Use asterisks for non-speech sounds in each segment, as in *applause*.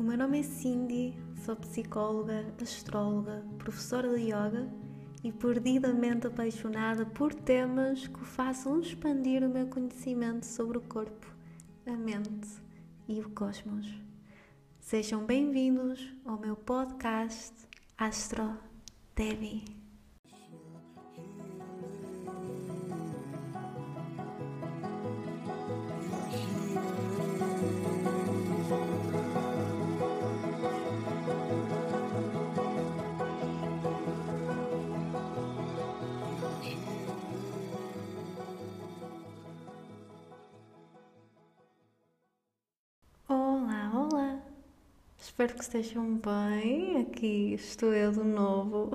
O meu nome é Cindy, sou psicóloga, astróloga, professora de yoga e perdidamente apaixonada por temas que façam expandir o meu conhecimento sobre o corpo, a mente e o cosmos. Sejam bem-vindos ao meu podcast Astro Devi. Espero que estejam bem. Aqui estou eu de novo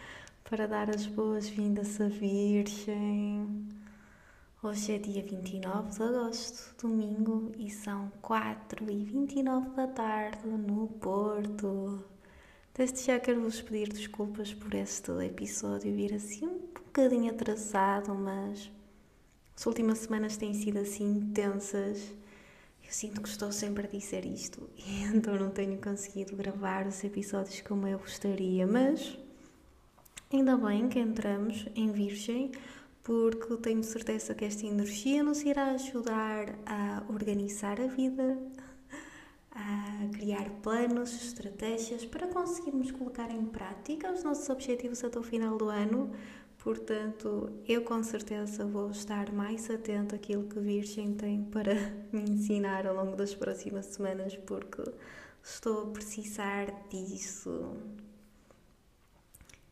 *laughs* para dar as boas-vindas à Virgem. Hoje é dia 29 de agosto, domingo, e são 4 e 29 da tarde no Porto. Desde já quero vos pedir desculpas por este episódio vir assim um bocadinho atrasado, mas as últimas semanas têm sido assim intensas eu sinto que estou sempre a dizer isto *laughs* e então não tenho conseguido gravar os episódios como eu gostaria, mas ainda bem que entramos em Virgem porque tenho certeza que esta energia nos irá ajudar a organizar a vida, a criar planos, estratégias para conseguirmos colocar em prática os nossos objetivos até o final do ano, Portanto, eu com certeza vou estar mais atento àquilo que Virgem tem para *laughs* me ensinar ao longo das próximas semanas, porque estou a precisar disso.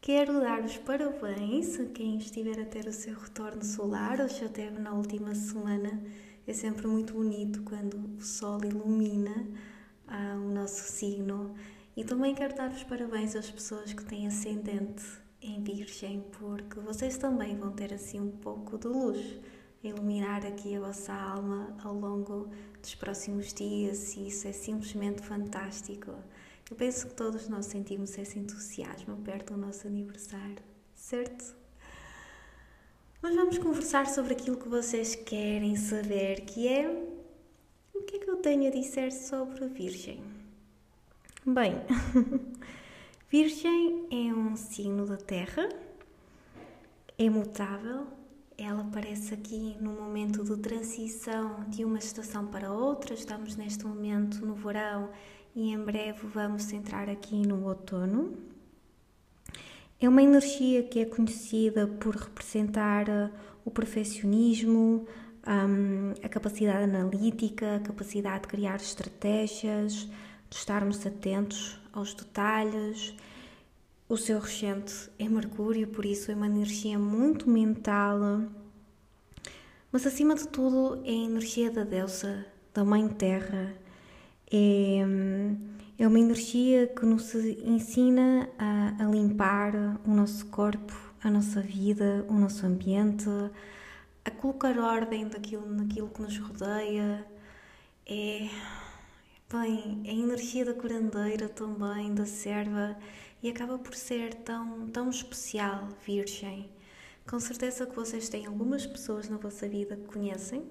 Quero dar os parabéns a quem estiver a ter o seu retorno solar, ou já teve na última semana. É sempre muito bonito quando o Sol ilumina ah, o nosso signo. E também quero dar os parabéns às pessoas que têm ascendente em Virgem, porque vocês também vão ter assim um pouco de luz a iluminar aqui a vossa alma ao longo dos próximos dias e isso é simplesmente fantástico. Eu penso que todos nós sentimos esse entusiasmo perto do nosso aniversário, certo? Mas vamos conversar sobre aquilo que vocês querem saber, que é o que é que eu tenho a dizer sobre a Virgem. Bem, *laughs* Virgem é um signo da Terra, é mutável, ela aparece aqui no momento de transição de uma estação para outra. Estamos neste momento no verão e em breve vamos entrar aqui no outono. É uma energia que é conhecida por representar uh, o perfeccionismo, a capacidade analítica, a capacidade de criar estratégias, de estarmos atentos aos detalhes. O seu regente é Mercúrio, por isso é uma energia muito mental. Mas acima de tudo é a energia da deusa, da Mãe Terra. É, é uma energia que nos ensina a, a limpar o nosso corpo, a nossa vida, o nosso ambiente, a colocar ordem daquilo, naquilo que nos rodeia. É Bem, a energia da curandeira também, da serva, e acaba por ser tão, tão especial, Virgem. Com certeza que vocês têm algumas pessoas na vossa vida que conhecem,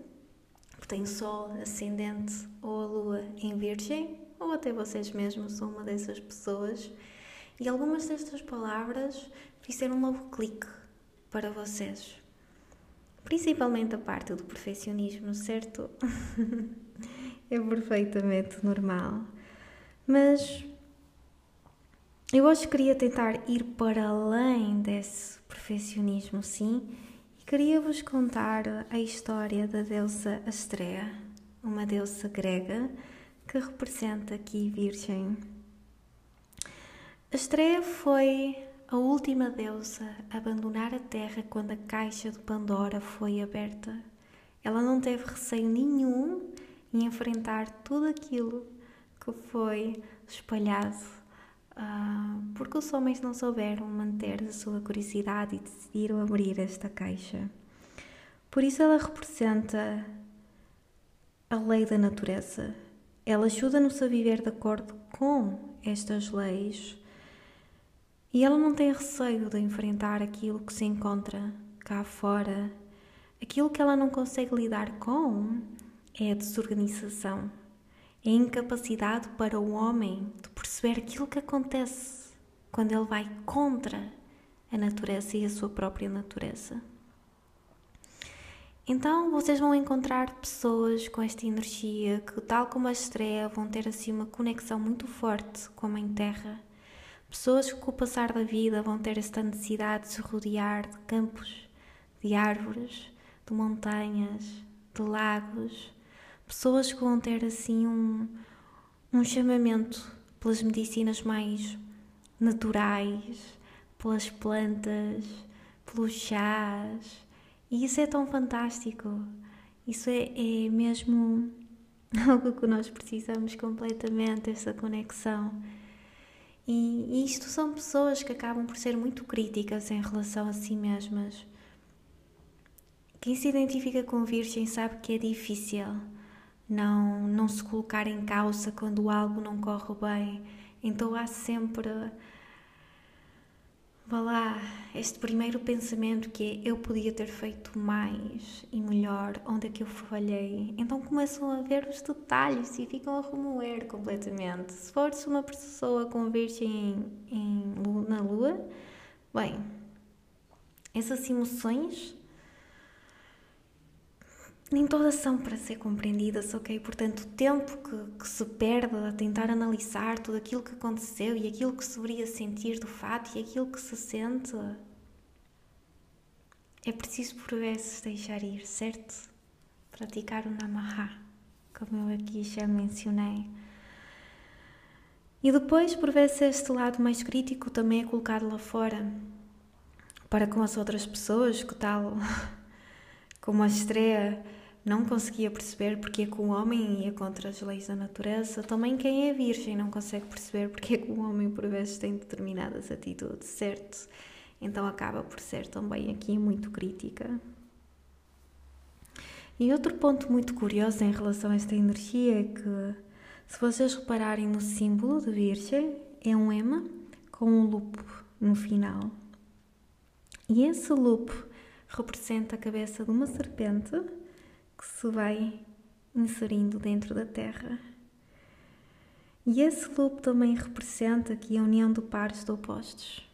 que têm Sol, Ascendente ou a Lua em Virgem, ou até vocês mesmos são uma dessas pessoas, e algumas destas palavras fizeram um novo clique para vocês. Principalmente a parte do perfeccionismo, certo? *laughs* é perfeitamente normal. Mas eu hoje queria tentar ir para além desse perfeccionismo, sim, e queria vos contar a história da deusa Astrea, uma deusa grega que representa aqui Virgem. Astrea foi a última deusa a abandonar a Terra quando a caixa de Pandora foi aberta. Ela não teve receio nenhum e enfrentar tudo aquilo que foi espalhado, uh, porque os homens não souberam manter a sua curiosidade e decidiram abrir esta caixa. Por isso, ela representa a lei da natureza. Ela ajuda-nos a viver de acordo com estas leis e ela não tem receio de enfrentar aquilo que se encontra cá fora, aquilo que ela não consegue lidar com é a desorganização, é a incapacidade para o homem de perceber aquilo que acontece quando ele vai contra a natureza e a sua própria natureza. Então vocês vão encontrar pessoas com esta energia que, tal como a estreia, vão ter assim uma conexão muito forte com a Mãe Terra. Pessoas que, com o passar da vida, vão ter esta necessidade de se rodear de campos, de árvores, de montanhas, de lagos. Pessoas que vão ter assim um, um chamamento pelas medicinas mais naturais, pelas plantas, pelos chás e isso é tão fantástico. Isso é, é mesmo *laughs* algo que nós precisamos completamente, essa conexão. E, e isto são pessoas que acabam por ser muito críticas em relação a si mesmas. Quem se identifica com Virgem sabe que é difícil não, não se colocar em causa quando algo não corre bem. Então há sempre vá lá, este primeiro pensamento que é eu podia ter feito mais e melhor, onde é que eu falhei. Então começam a ver os detalhes e ficam a remoer completamente. Se fores uma pessoa com virgem em, em, na lua, bem, essas emoções nem todas são para ser compreendidas, ok? Portanto, o tempo que, que, se perde a tentar analisar tudo aquilo que aconteceu e aquilo que se deveria sentir do fato e aquilo que se sente, é preciso por vezes deixar ir, certo? Praticar o Namaha, como eu aqui já mencionei. E depois, por vezes, este lado mais crítico também é colocado lá fora, para com as outras pessoas, que tal *laughs* como a estreia não conseguia perceber porque é que o homem ia contra as leis da natureza. Também quem é virgem não consegue perceber porque é que o homem por vezes tem determinadas atitudes, certo? Então acaba por ser também aqui muito crítica. E outro ponto muito curioso em relação a esta energia é que, se vocês repararem no símbolo de Virgem, é um ema com um lupo no final. E esse lupo representa a cabeça de uma serpente que se vai inserindo dentro da Terra. E esse loop também representa aqui a união do pares de opostos.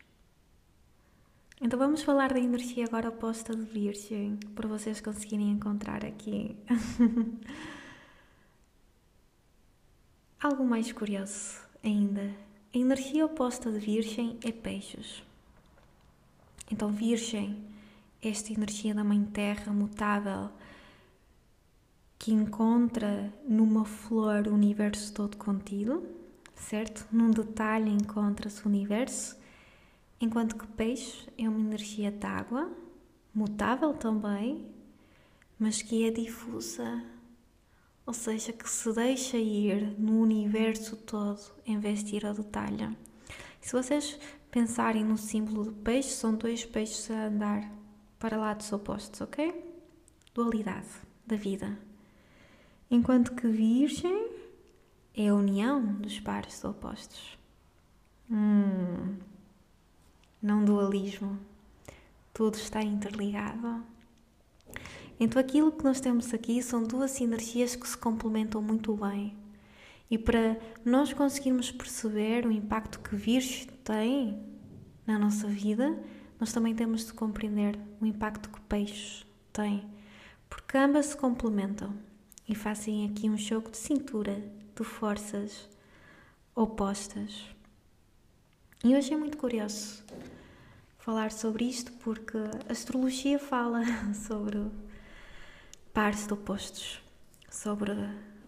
Então vamos falar da energia agora oposta de Virgem, para vocês conseguirem encontrar aqui *laughs* algo mais curioso ainda. A energia oposta de Virgem é Peixes. Então, Virgem, esta energia da Mãe Terra mutável, que encontra numa flor o universo todo contido, certo? Num detalhe encontra-se o universo, enquanto que peixe é uma energia d'água, mutável também, mas que é difusa, ou seja, que se deixa ir no universo todo em vez de ir ao detalhe. Se vocês pensarem no símbolo de peixe, são dois peixes a andar para lados opostos, ok? Dualidade da vida enquanto que Virgem é a união dos pares opostos. Hum, não dualismo. Tudo está interligado. Então, aquilo que nós temos aqui são duas energias que se complementam muito bem. E para nós conseguirmos perceber o impacto que Virgem tem na nossa vida, nós também temos de compreender o impacto que Peixes tem, porque ambas se complementam e fazem aqui um jogo de cintura de forças opostas. E hoje é muito curioso falar sobre isto porque a astrologia fala *laughs* sobre pares de opostos, sobre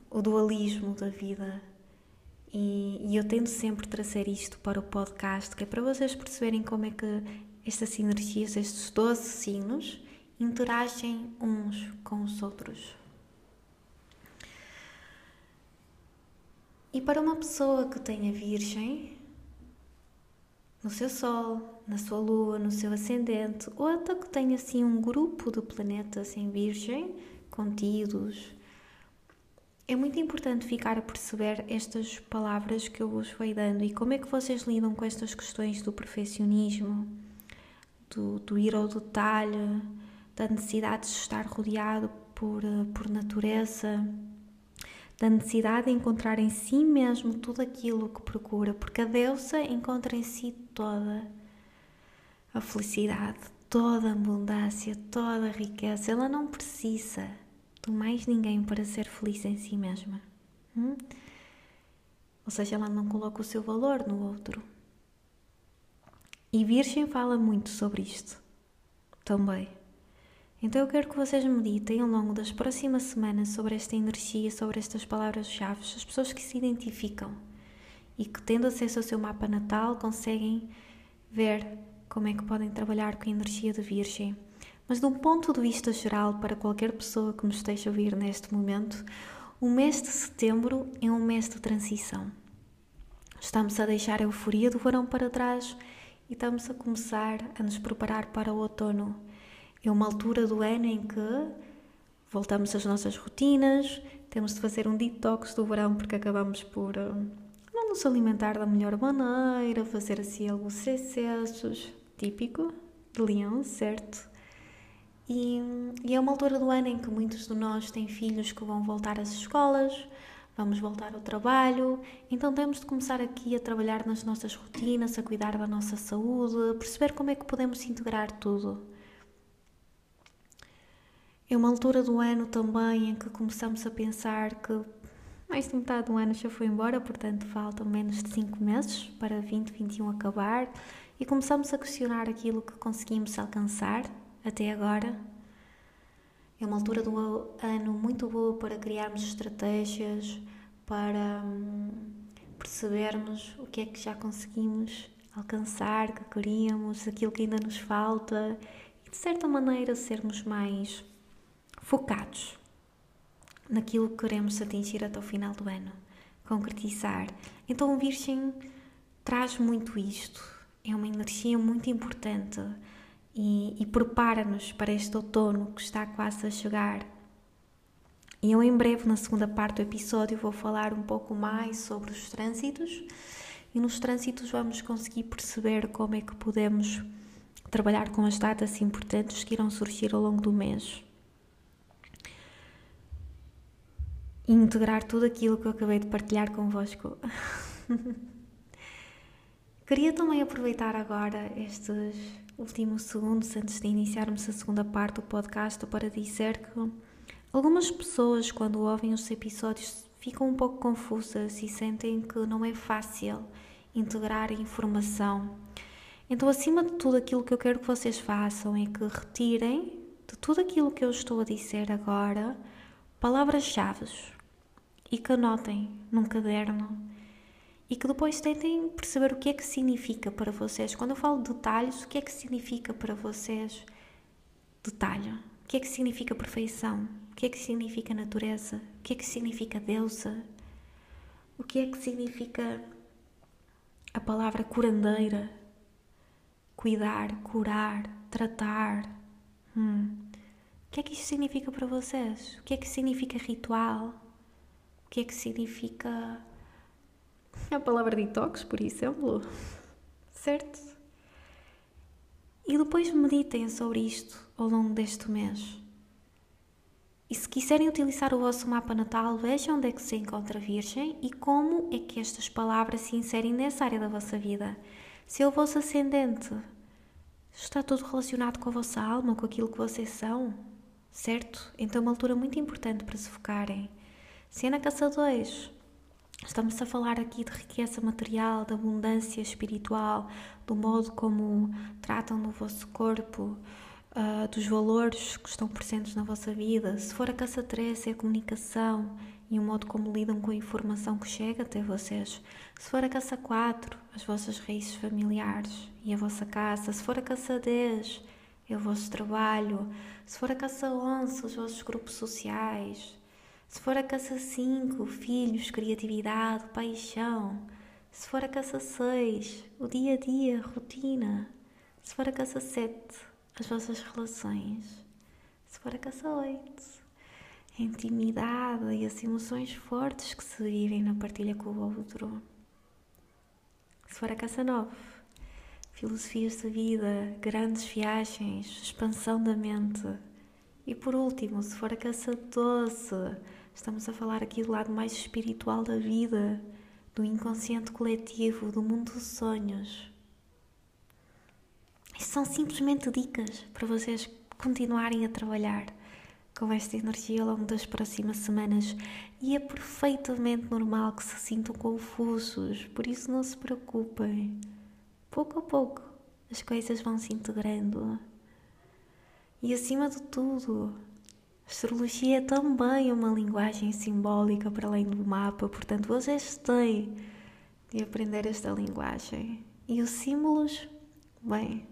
o dualismo da vida. E, e, eu tento sempre trazer isto para o podcast, que é para vocês perceberem como é que estas sinergias, estes 12 signos, interagem uns com os outros. E para uma pessoa que tenha Virgem no seu Sol, na sua Lua, no seu ascendente, ou até que tenha assim um grupo de planetas em Virgem contidos, é muito importante ficar a perceber estas palavras que eu vos fui dando. E como é que vocês lidam com estas questões do perfeccionismo, do, do ir ao detalhe, da necessidade de estar rodeado por, por natureza da necessidade de encontrar em si mesmo tudo aquilo que procura, porque a deusa encontra em si toda a felicidade, toda a abundância, toda a riqueza. Ela não precisa de mais ninguém para ser feliz em si mesma. Hum? Ou seja, ela não coloca o seu valor no outro. E Virgem fala muito sobre isto também. Então eu quero que vocês meditem ao longo das próximas semanas sobre esta energia, sobre estas palavras-chave, as pessoas que se identificam e que, tendo acesso ao seu mapa natal, conseguem ver como é que podem trabalhar com a energia de Virgem. Mas de um ponto de vista geral, para qualquer pessoa que me esteja a ouvir neste momento, o mês de setembro é um mês de transição. Estamos a deixar a euforia do verão para trás e estamos a começar a nos preparar para o outono. É uma altura do ano em que voltamos às nossas rotinas, temos de fazer um detox do verão porque acabamos por uh, não nos alimentar da melhor maneira, fazer assim alguns excessos, típico de leão, certo? E, e, é uma altura do ano em que muitos de nós têm filhos que vão voltar às escolas, vamos voltar ao trabalho, então temos de começar aqui a trabalhar nas nossas rotinas, a cuidar da nossa saúde, a perceber como é que podemos integrar tudo. É uma altura do ano também em que começamos a pensar que mais de metade do ano já foi embora, portanto faltam menos de 5 meses para 2021 acabar. E começamos a questionar aquilo que conseguimos alcançar até agora. É uma altura do ano muito boa para criarmos estratégias, para hum, percebermos o que é que já conseguimos alcançar, que queríamos, aquilo que ainda nos falta e de certa maneira sermos mais focados naquilo que queremos atingir até o final do ano, concretizar. Então Virgem traz muito isto, é uma energia muito importante e, e prepara-nos para este outono que está quase a chegar. E eu, em breve, na segunda parte do episódio, vou falar um pouco mais sobre os trânsitos e nos trânsitos vamos conseguir perceber como é que podemos trabalhar com as datas importantes que irão surgir ao longo do mês. E integrar tudo aquilo que eu acabei de partilhar convosco. *laughs* Queria também aproveitar agora estes últimos segundos antes de iniciarmos a segunda parte do podcast para dizer que algumas pessoas, quando ouvem os episódios, ficam um pouco confusas e sentem que não é fácil integrar informação. Então, acima de tudo, aquilo que eu quero que vocês façam é que retirem de tudo aquilo que eu estou a dizer agora palavras-chave e que anotem num caderno e que depois tentem perceber o que é que significa para vocês. Quando eu falo de detalhes, o que é que significa para vocês detalhe? O que é que significa perfeição? O que é que significa natureza? O que é que significa deusa? O que é que significa a palavra curandeira? Cuidar, curar, tratar. Hum. O que é que isto significa para vocês? O que é que significa ritual? O que é que significa a palavra detox, por exemplo. Certo? E depois meditem sobre isto ao longo deste mês. E se quiserem utilizar o vosso mapa natal, vejam onde é que se encontra a Virgem e como é que estas palavras se inserem nessa área da vossa vida. Se é o vosso ascendente, está tudo relacionado com a vossa alma, com aquilo que vocês são, certo? Então é uma altura muito importante para se focarem. Se é na caça 2, Estamos a falar aqui de riqueza material, de abundância espiritual, do modo como tratam no vosso corpo, uh, dos valores que estão presentes na vossa vida. Se for a casa 3, é a comunicação e o modo como lidam com a informação que chega até vocês. Se for a casa 4, as vossas raízes familiares e a vossa casa. Se for a casa 10, é o vosso trabalho. Se for a casa 11, os vossos grupos sociais se for a caça 5, filhos, criatividade, paixão. Se for a caça 6, o dia a dia, rotina. Se for a caça 7, as vossas relações. Se for a caça 8, a intimidade e as emoções fortes que se vivem na partilha com o outro. Se for a caça 9, filosofias da vida, grandes viagens, expansão da mente. E por último, se for a caça 12, Estamos a falar aqui do lado mais espiritual da vida, do inconsciente coletivo, do mundo dos sonhos. Isto são simplesmente dicas para vocês continuarem a trabalhar com esta energia ao longo das próximas semanas e é perfeitamente normal que se sintam confusos, por isso não se preocupem. Pouco a pouco as coisas vão se integrando. E acima de tudo, a astrologia é também uma linguagem simbólica para além do mapa, portanto, vocês têm de aprender esta linguagem. E os símbolos, bem,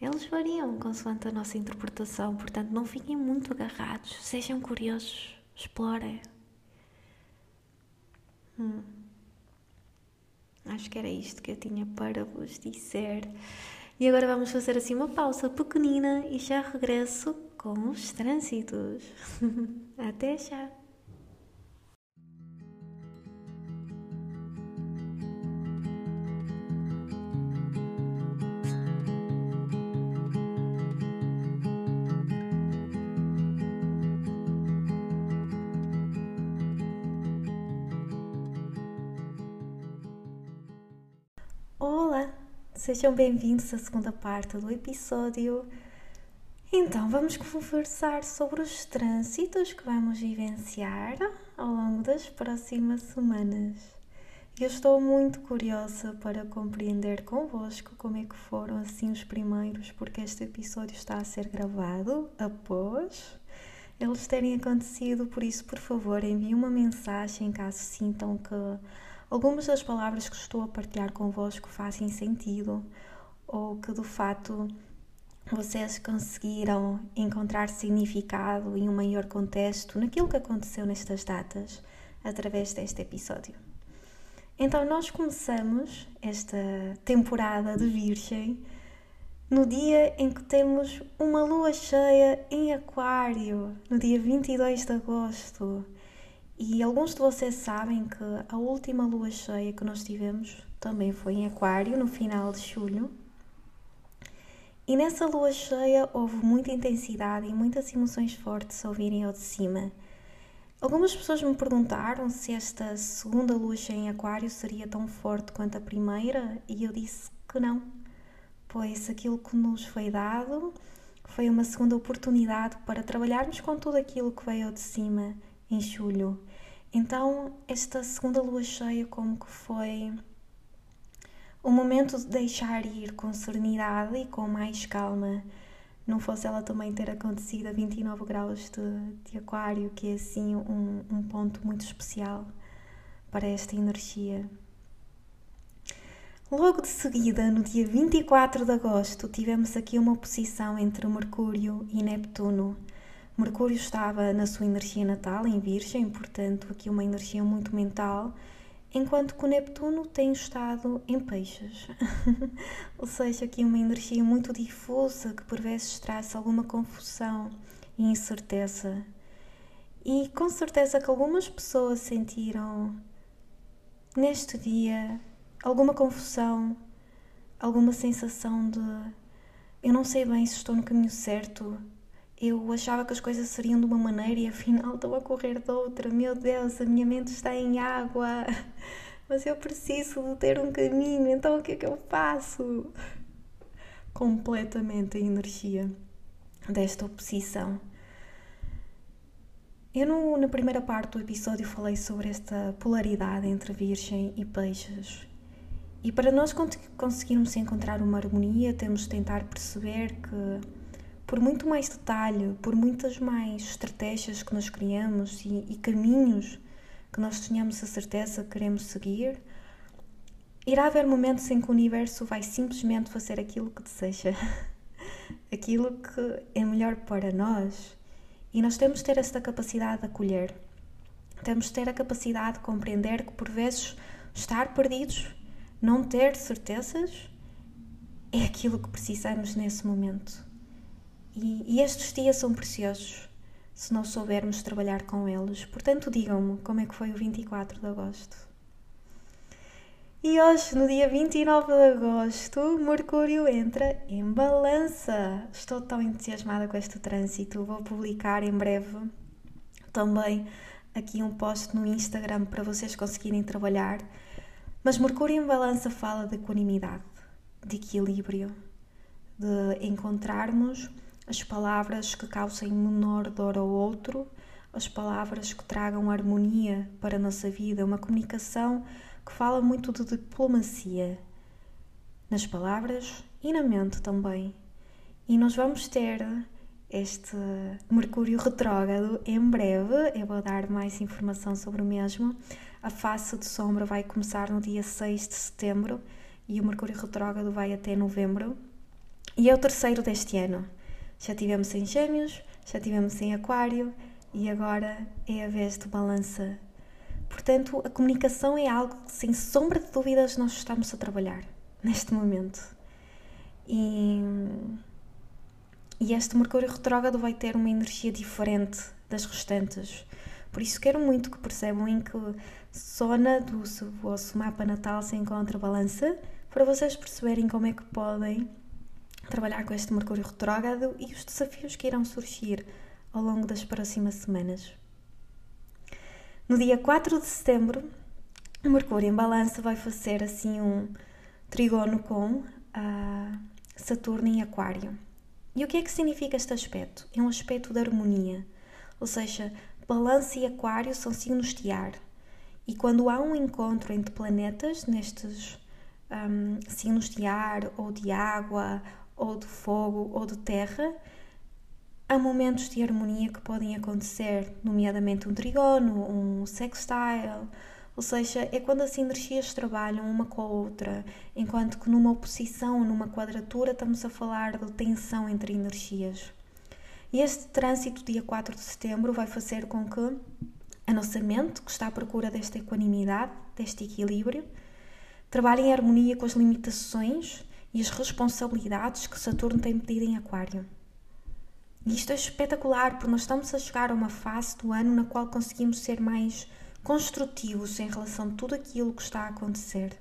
eles variam consoante a nossa interpretação, portanto, não fiquem muito agarrados, sejam curiosos, explorem. Hum. Acho que era isto que eu tinha para vos dizer. E agora vamos fazer assim uma pausa pequenina e já regresso com os trânsitos. *laughs* Até já! Sejam bem-vindos à segunda parte do episódio. Então, vamos conversar sobre os trânsitos que vamos vivenciar ao longo das próximas semanas. Eu estou muito curiosa para compreender convosco como é que foram assim os primeiros, porque este episódio está a ser gravado após eles terem acontecido, por isso, por favor, enviem uma mensagem caso sintam que algumas das palavras que estou a partilhar convosco fazem sentido ou que de fato vocês conseguiram encontrar significado e um maior contexto naquilo que aconteceu nestas datas através deste episódio. Então, nós começamos esta temporada de Virgem no dia em que temos uma lua cheia em Aquário, no dia 22 de agosto. E alguns de vocês sabem que a última lua cheia que nós tivemos também foi em Aquário, no final de julho. E nessa lua cheia houve muita intensidade e muitas emoções fortes a ouvirem ao de cima. Algumas pessoas me perguntaram se esta segunda lua cheia em Aquário seria tão forte quanto a primeira, e eu disse que não, pois aquilo que nos foi dado foi uma segunda oportunidade para trabalharmos com tudo aquilo que veio ao de cima em julho. Então, esta segunda lua cheia, como que foi o momento de deixar ir com serenidade e com mais calma. Não fosse ela também ter acontecido a 29 graus de, de Aquário, que é assim um, um ponto muito especial para esta energia. Logo de seguida, no dia 24 de agosto, tivemos aqui uma oposição entre Mercúrio e Neptuno. Mercúrio estava na sua energia natal, em Virgem, portanto, aqui uma energia muito mental, enquanto que o Neptuno tem estado em Peixes. *laughs* Ou seja, aqui uma energia muito difusa que por vezes traz alguma confusão e incerteza. E com certeza que algumas pessoas sentiram neste dia alguma confusão, alguma sensação de eu não sei bem se estou no caminho certo, eu achava que as coisas seriam de uma maneira e afinal estão a correr de outra. Meu Deus, a minha mente está em água, *laughs* mas eu preciso de ter um caminho, então o que é que eu faço? Completamente a energia desta oposição. Eu, no, na primeira parte do episódio, falei sobre esta polaridade entre Virgem e Peixes. E para nós conseguirmos encontrar uma harmonia, temos de tentar perceber que por muito mais detalhe, por muitas mais estratégias que nós criamos e, e caminhos que nós tenhamos a certeza que queremos seguir, irá haver momentos em que o universo vai simplesmente fazer aquilo que deseja, *laughs* aquilo que é melhor para nós. E nós temos de ter esta capacidade de acolher. Temos de ter a capacidade de compreender que, por vezes, estar perdidos, não ter certezas, é aquilo que precisamos nesse momento. E, e estes dias são preciosos se não soubermos trabalhar com eles. Portanto, digam-me como é que foi o 24 de agosto. E hoje, no dia 29 de agosto, Mercúrio entra em balança. Estou tão entusiasmada com este trânsito. Vou publicar em breve também aqui um post no Instagram para vocês conseguirem trabalhar. Mas Mercúrio em Balança fala de equanimidade, de equilíbrio, de encontrarmos as palavras que causem menor dor ao outro, as palavras que tragam harmonia para a nossa vida, uma comunicação que fala muito de diplomacia nas palavras e na mente também. E nós vamos ter este Mercúrio retrógrado em breve. Eu vou dar mais informação sobre o mesmo. A face de sombra vai começar no dia 6 de setembro e o Mercúrio retrógrado vai até novembro. E é o terceiro deste ano. Já tivemos em Gêmeos, já tivemos em Aquário e agora é a vez de Balança. Portanto, a comunicação é algo que, sem sombra de dúvidas, nós estamos a trabalhar neste momento. E e este Mercúrio retrógrado vai ter uma energia diferente das restantes. Por isso quero muito que percebam em que zona do vosso mapa natal se encontra balança, para vocês perceberem como é que podem trabalhar com este Mercúrio retrógrado e os desafios que irão surgir ao longo das próximas semanas. No dia 4 de setembro, o Mercúrio em balança vai fazer assim um trigono com a Saturno em Aquário. E o que é que significa este aspecto? É um aspecto de harmonia, ou seja, balança e aquário são signos de ar. E quando há um encontro entre planetas, nestes um, signos de ar, ou de água, ou de fogo, ou de terra, há momentos de harmonia que podem acontecer, nomeadamente um trigono, um sextile, ou seja, é quando as energias trabalham uma com a outra, enquanto que numa oposição, numa quadratura, estamos a falar de tensão entre energias. E este trânsito, dia 4 de setembro, vai fazer com que a nossa mente, que está à procura desta equanimidade, deste equilíbrio, trabalhe em harmonia com as limitações e as responsabilidades que Saturno tem pedido em Aquário. E isto é espetacular, porque nós estamos a chegar a uma fase do ano na qual conseguimos ser mais construtivos em relação a tudo aquilo que está a acontecer.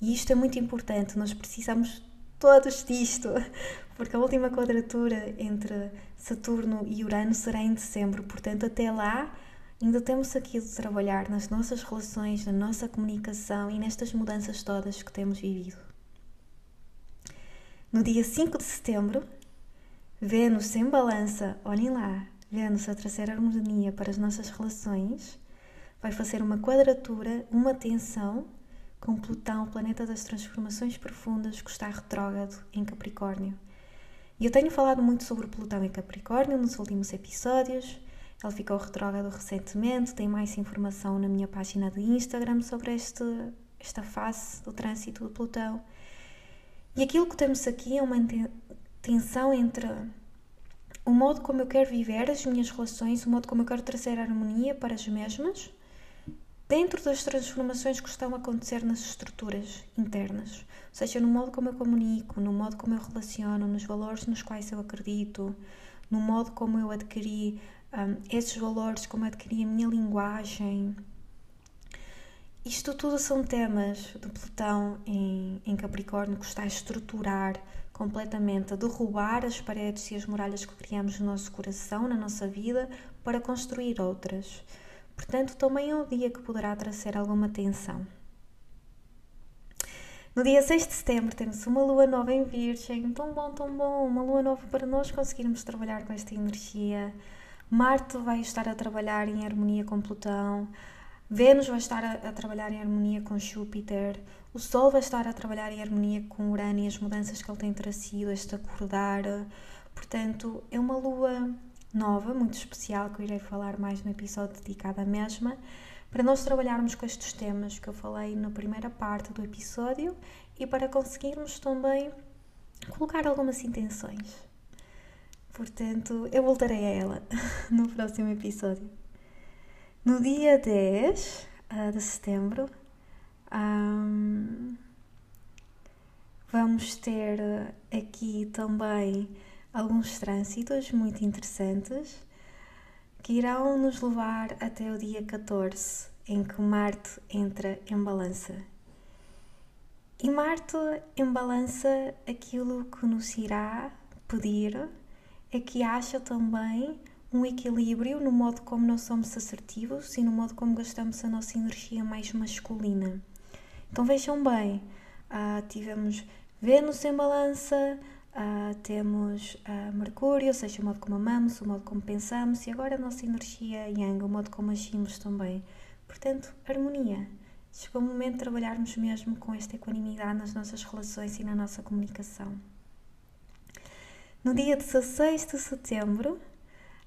E isto é muito importante, nós precisamos todos disto, *laughs* porque a última quadratura entre Saturno e Urano será em dezembro, portanto, até lá ainda temos aqui de trabalhar nas nossas relações, na nossa comunicação e nestas mudanças todas que temos vivido. No dia 5 de setembro, Vênus em balança, olhem lá, Vênus a trazer harmonia para as nossas relações vai fazer uma quadratura, uma tensão com Plutão, o planeta das transformações profundas, que está retrógrado em Capricórnio. E eu tenho falado muito sobre Plutão em Capricórnio nos últimos episódios. Ele ficou retrógrado recentemente, tem mais informação na minha página de Instagram sobre este, esta fase do trânsito de Plutão. E aquilo que temos aqui é uma tensão entre o modo como eu quero viver as minhas relações, o modo como eu quero trazer harmonia para as mesmas, dentro das transformações que estão a acontecer nas estruturas internas, ou seja, no modo como eu comunico, no modo como eu relaciono, nos valores nos quais eu acredito, no modo como eu adquiri um, esses valores, como adquiri a minha linguagem. Isto tudo são temas de Plutão em, em Capricórnio que está a estruturar completamente, a derrubar as paredes e as muralhas que criamos no nosso coração, na nossa vida, para construir outras. Portanto, também é um dia que poderá trazer alguma tensão. No dia 6 de setembro temos uma lua nova em Virgem, tão bom, tão bom, uma lua nova para nós conseguirmos trabalhar com esta energia. Marte vai estar a trabalhar em harmonia com Plutão, Vênus vai estar a, a, trabalhar em harmonia com Júpiter, o Sol vai estar a trabalhar em harmonia com Urano e as mudanças que ele tem trazido, este acordar. Portanto, é uma lua nova, muito especial, que eu irei falar mais no episódio dedicado à mesma, para nós trabalharmos com estes temas que eu falei na primeira parte do episódio e para conseguirmos também colocar algumas intenções. Portanto, eu voltarei a ela *laughs* no próximo episódio. No dia 10 uh, de setembro, um, vamos ter aqui também alguns trânsitos muito interessantes que irão nos levar até o dia 14, em que Marte entra em balança. E Marte em balança, aquilo que nos irá pedir é que haja também um equilíbrio no modo como nós somos assertivos e no modo como gastamos a nossa energia mais masculina. Então vejam bem, uh, tivemos Vênus em balança, uh, temos uh, Mercúrio, ou seja, o modo como amamos, o modo como pensamos, e agora a nossa energia Yang, o modo como agimos também. Portanto, harmonia. Chegou o momento de trabalharmos mesmo com esta equanimidade nas nossas relações e na nossa comunicação. No dia 16 de setembro,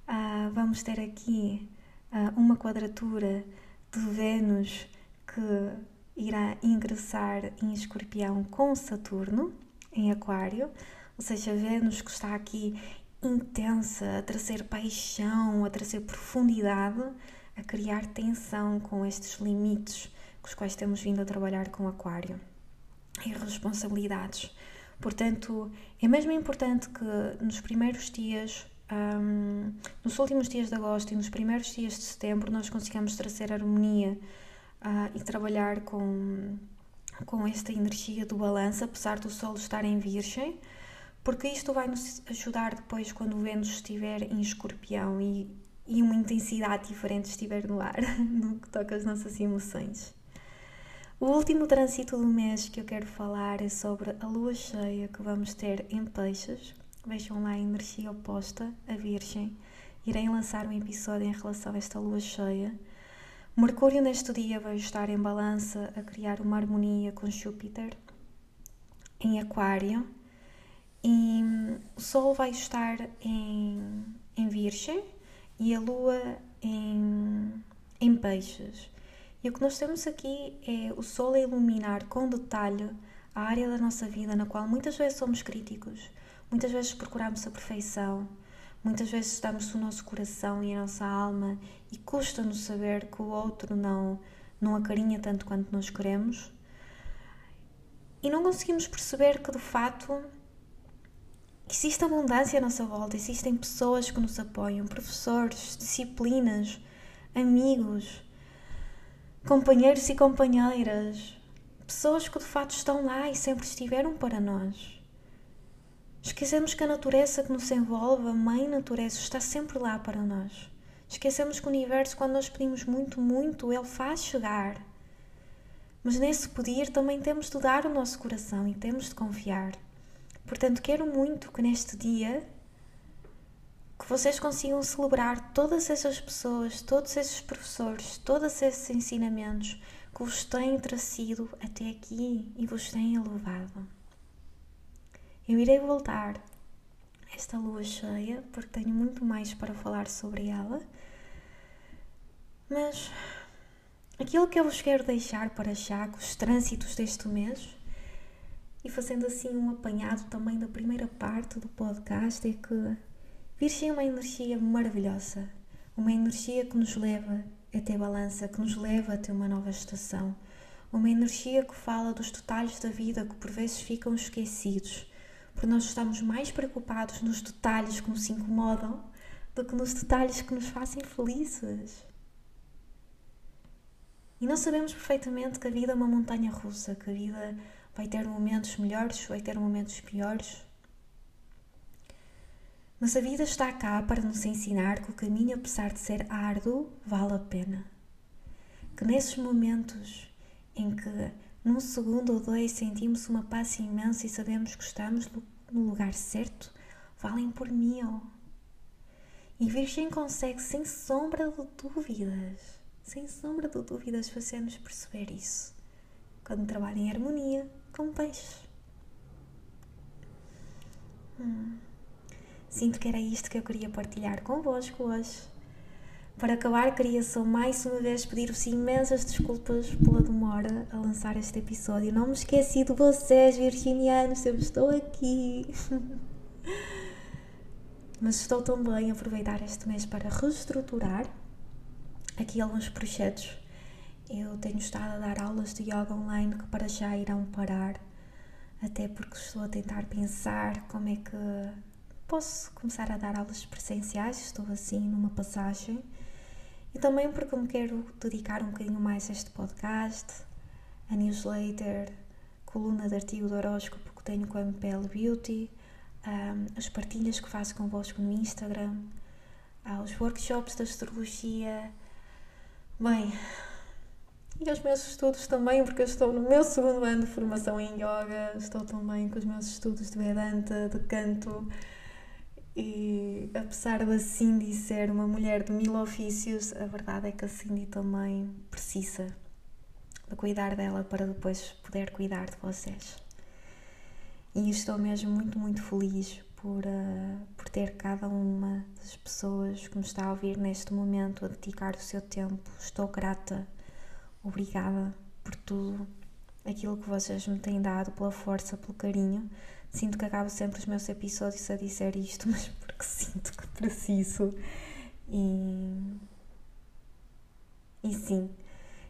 uh, vamos ter aqui uh, uma quadratura de Vênus que irá ingressar em Escorpião com Saturno em Aquário, ou seja, Vênus que está aqui intensa, a trazer paixão, a trazer profundidade, a criar tensão com estes limites com os quais temos vindo a trabalhar com Aquário e responsabilidades. Portanto, é mesmo importante que nos primeiros dias, um, nos últimos dias de agosto e nos primeiros dias de setembro, nós consigamos trazer harmonia uh, e trabalhar com, com esta energia do balanço, apesar do Sol estar em Virgem, porque isto vai nos ajudar depois quando o Vênus estiver em Escorpião e, e uma intensidade diferente estiver no ar, *laughs* no que toca às nossas emoções. O último trânsito do mês que eu quero falar é sobre a lua cheia que vamos ter em Peixes. Vejam lá a energia oposta, a Virgem. Irei lançar um episódio em relação a esta lua cheia. Mercúrio neste dia vai estar em balança a criar uma harmonia com Júpiter em Aquário e o Sol vai estar em, em Virgem e a Lua em, em Peixes. E o que nós temos aqui é o Sol a iluminar com detalhe a área da nossa vida na qual muitas vezes somos críticos, muitas vezes procuramos a perfeição, muitas vezes damos o nosso coração e a nossa alma e custa-nos saber que o outro não, não acarinha tanto quanto nós queremos. E não conseguimos perceber que de fato existe abundância à nossa volta, existem pessoas que nos apoiam, professores, disciplinas, amigos companheiros e companheiras, pessoas que de fato estão lá e sempre estiveram para nós. Esquecemos que a natureza que nos envolve, a mãe natureza, está sempre lá para nós. Esquecemos que o universo, quando nós pedimos muito, muito, ele faz chegar. Mas nesse pedir também temos de dar o nosso coração e temos de confiar. Portanto, quero muito que neste dia que vocês consigam celebrar todas essas pessoas, todos esses professores, todos esses ensinamentos que vos têm trazido até aqui e vos têm elevado. Eu irei voltar esta lua cheia porque tenho muito mais para falar sobre ela, mas aquilo que eu vos quero deixar para já com os trânsitos deste mês e fazendo assim um apanhado também da primeira parte do podcast é que Virgem é uma energia maravilhosa, uma energia que nos leva até balança, que nos leva até uma nova estação, uma energia que fala dos detalhes da vida que por vezes ficam esquecidos, porque nós estamos mais preocupados nos detalhes que nos incomodam do que nos detalhes que nos fazem felizes. E nós sabemos perfeitamente que a vida é uma montanha russa, que a vida vai ter momentos melhores, vai ter momentos piores, mas a vida está cá para nos ensinar que o caminho, apesar de ser árduo, vale a pena. Que nesses momentos em que, num segundo ou dois, sentimos uma paz imensa e sabemos que estamos no lugar certo, valem por mil. E Virgem consegue, sem sombra de dúvidas, sem sombra de dúvidas, fazer-nos perceber isso quando trabalha em harmonia com peixe. Hum. Sinto que era isto que eu queria partilhar convosco hoje. Para acabar, queria só mais uma vez pedir-vos imensas desculpas pela demora a lançar este episódio. Não me esqueci de vocês, virginianos, eu estou aqui. *laughs* Mas estou também a aproveitar este mês para reestruturar aqui alguns projetos. Eu tenho estado a dar aulas de yoga online que para já irão parar, até porque estou a tentar pensar como é que posso começar a dar aulas presenciais, estou assim numa passagem. E também porque me quero dedicar um bocadinho mais a este podcast, a newsletter, coluna de artigo do horóscopo que tenho com a MPL Beauty, um, as partilhas que faço convosco no Instagram, aos workshops de astrologia. Bem, e aos meus estudos também, porque eu estou no meu segundo ano de formação em yoga, estou também com os meus estudos de Vedanta, de canto. E apesar de a Cindy ser uma mulher de mil ofícios, a verdade é que a Cindy também precisa de cuidar dela para depois poder cuidar de vocês. E estou mesmo muito, muito feliz por, uh, por ter cada uma das pessoas que me está a ouvir neste momento a dedicar o seu tempo. Estou grata, obrigada por tudo aquilo que vocês me têm dado, pela força, pelo carinho. Sinto que acabo sempre os meus episódios a dizer isto, *laughs* mas porque sinto que preciso. E, e sim,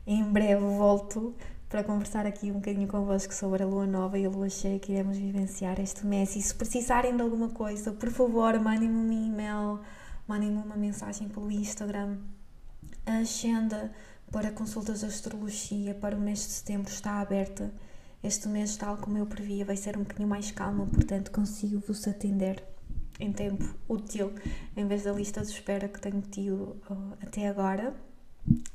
em breve volto para conversar aqui um bocadinho convosco sobre a lua nova e a lua cheia que iremos vivenciar este mês. E se precisarem de alguma coisa, por favor, mandem-me um e-mail, mandem-me uma mensagem pelo Instagram. A agenda para consultas de astrologia para o mês de setembro está aberta. Este mês, tal como eu previa, vai ser um bocadinho mais calmo, portanto consigo vos atender em tempo útil, em vez da lista de espera que tenho tido uh, até agora.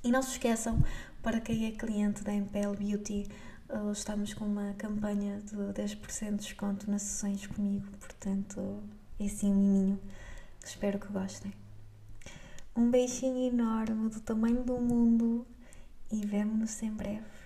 E não se esqueçam, para quem é cliente da Impel Beauty, uh, estamos com uma campanha de 10% de desconto nas sessões comigo, portanto, é assim um miminho. Espero que gostem. Um beijinho enorme do tamanho do mundo e vemo-nos em breve.